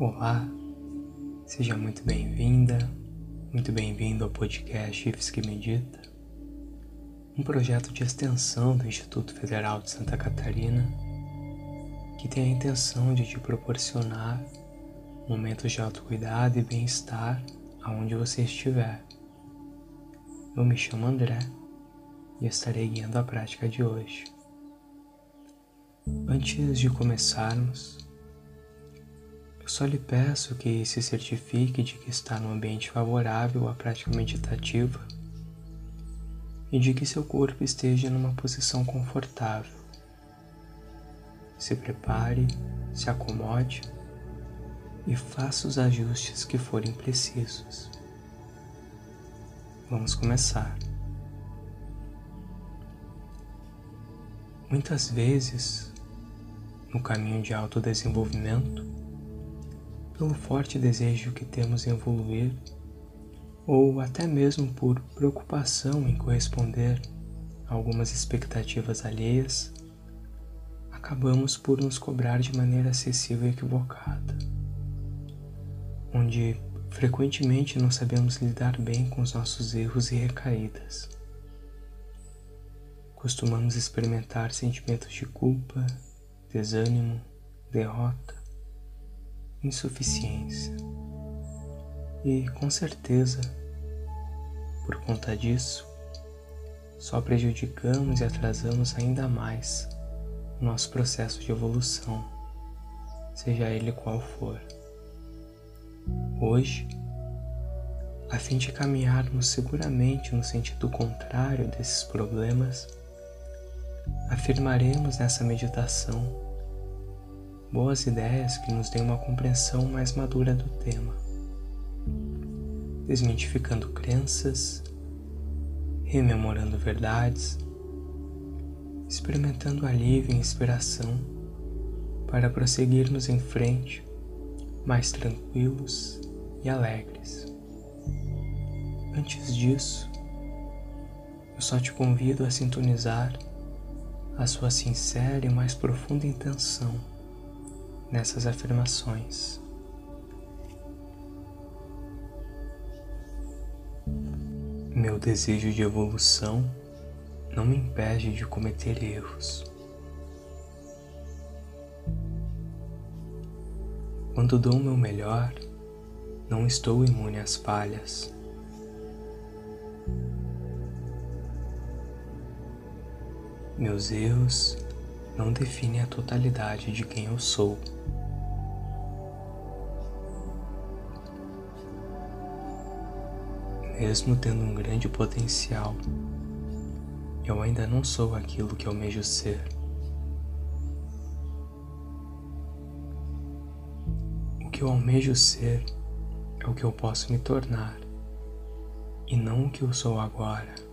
Olá, seja muito bem-vinda, muito bem-vindo ao podcast IFS que Medita, um projeto de extensão do Instituto Federal de Santa Catarina que tem a intenção de te proporcionar momentos de autocuidado e bem-estar aonde você estiver. Eu me chamo André e estarei guiando a prática de hoje. Antes de começarmos, só lhe peço que se certifique de que está num ambiente favorável à prática meditativa e de que seu corpo esteja numa posição confortável. Se prepare, se acomode e faça os ajustes que forem precisos. Vamos começar. Muitas vezes, no caminho de autodesenvolvimento, pelo forte desejo que temos em evoluir, ou até mesmo por preocupação em corresponder a algumas expectativas alheias, acabamos por nos cobrar de maneira excessiva e equivocada, onde frequentemente não sabemos lidar bem com os nossos erros e recaídas. Costumamos experimentar sentimentos de culpa, desânimo, derrota, insuficiência. E com certeza, por conta disso, só prejudicamos e atrasamos ainda mais o nosso processo de evolução, seja ele qual for. Hoje, a fim de caminharmos seguramente no sentido contrário desses problemas, afirmaremos nessa meditação boas ideias que nos deem uma compreensão mais madura do tema, desmitificando crenças, rememorando verdades, experimentando alívio e inspiração para prosseguirmos em frente mais tranquilos e alegres. Antes disso, eu só te convido a sintonizar a sua sincera e mais profunda intenção nessas afirmações. Meu desejo de evolução não me impede de cometer erros. Quando dou o meu melhor, não estou imune às falhas. Meus erros não definem a totalidade de quem eu sou. Mesmo tendo um grande potencial, eu ainda não sou aquilo que almejo ser. O que eu almejo ser é o que eu posso me tornar e não o que eu sou agora.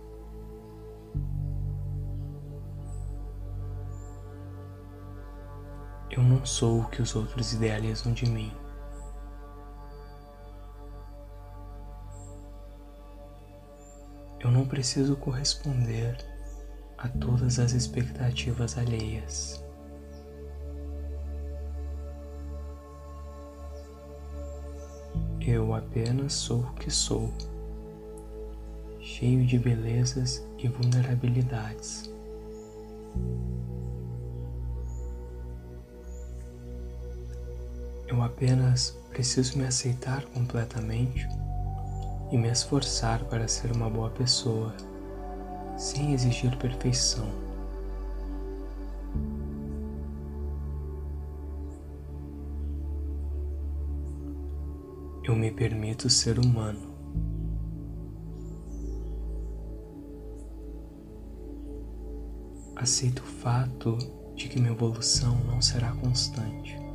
Eu não sou o que os outros idealizam de mim. Eu não preciso corresponder a todas as expectativas alheias. Eu apenas sou o que sou, cheio de belezas e vulnerabilidades. Eu apenas preciso me aceitar completamente e me esforçar para ser uma boa pessoa, sem exigir perfeição. Eu me permito ser humano. Aceito o fato de que minha evolução não será constante.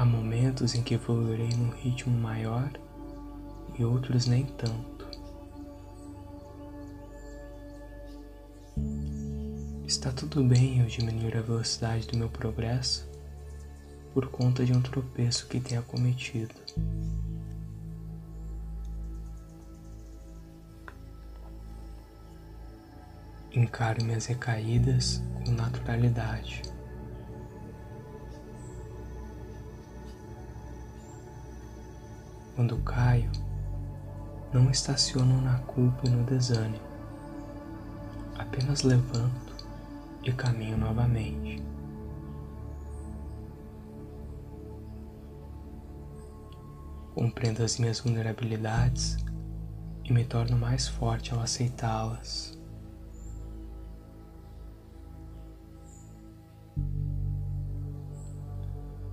Há momentos em que evoluirei num ritmo maior e outros nem tanto. Está tudo bem eu diminuir a velocidade do meu progresso por conta de um tropeço que tenha cometido. Encaro minhas recaídas com naturalidade. Quando caio, não estaciono na culpa e no desânimo. Apenas levanto e caminho novamente. Compreendo as minhas vulnerabilidades e me torno mais forte ao aceitá-las.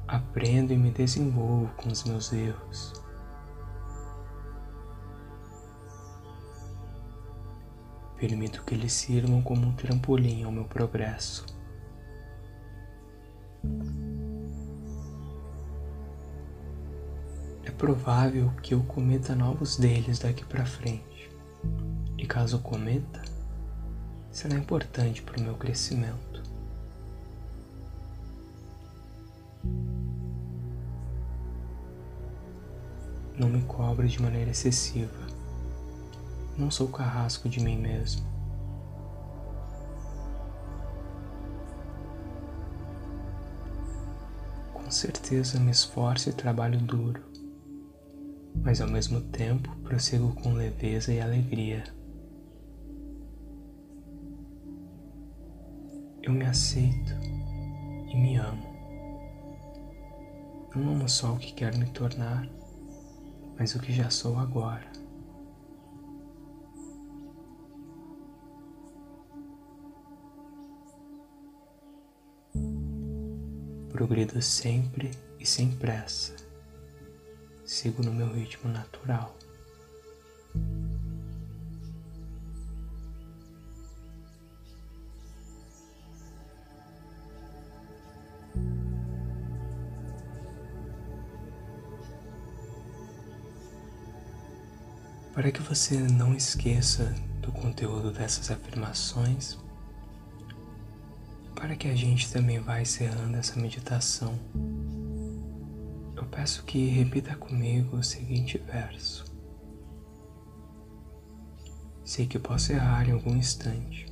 Aprendo e me desenvolvo com os meus erros. Permito que eles sirvam como um trampolim ao meu progresso. É provável que eu cometa novos deles daqui para frente. E caso cometa, será importante para o meu crescimento. Não me cobre de maneira excessiva. Não sou carrasco de mim mesmo. Com certeza me esforço e trabalho duro, mas ao mesmo tempo prossigo com leveza e alegria. Eu me aceito e me amo. Não amo só o que quero me tornar, mas o que já sou agora. Progrido sempre e sem pressa. Sigo no meu ritmo natural. Para que você não esqueça do conteúdo dessas afirmações, para que a gente também vá encerrando essa meditação, eu peço que repita comigo o seguinte verso. Sei que posso errar em algum instante.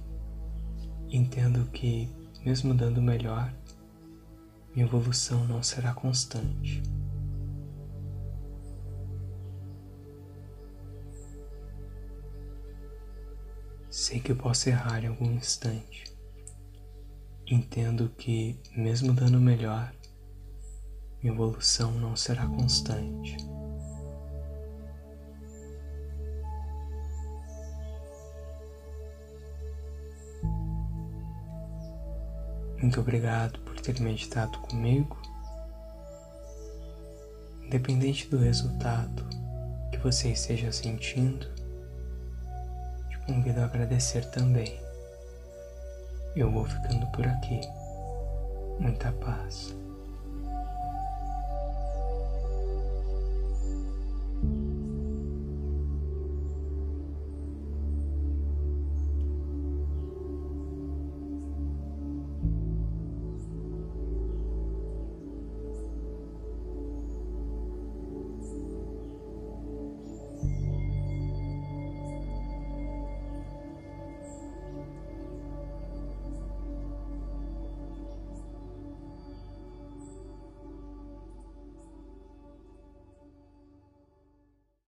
Entendo que, mesmo dando melhor, minha evolução não será constante. Sei que posso errar em algum instante entendo que, mesmo dando melhor, minha evolução não será constante. Muito obrigado por ter meditado comigo. Independente do resultado que você esteja sentindo, te convido a agradecer também. Eu vou ficando por aqui. Muita paz.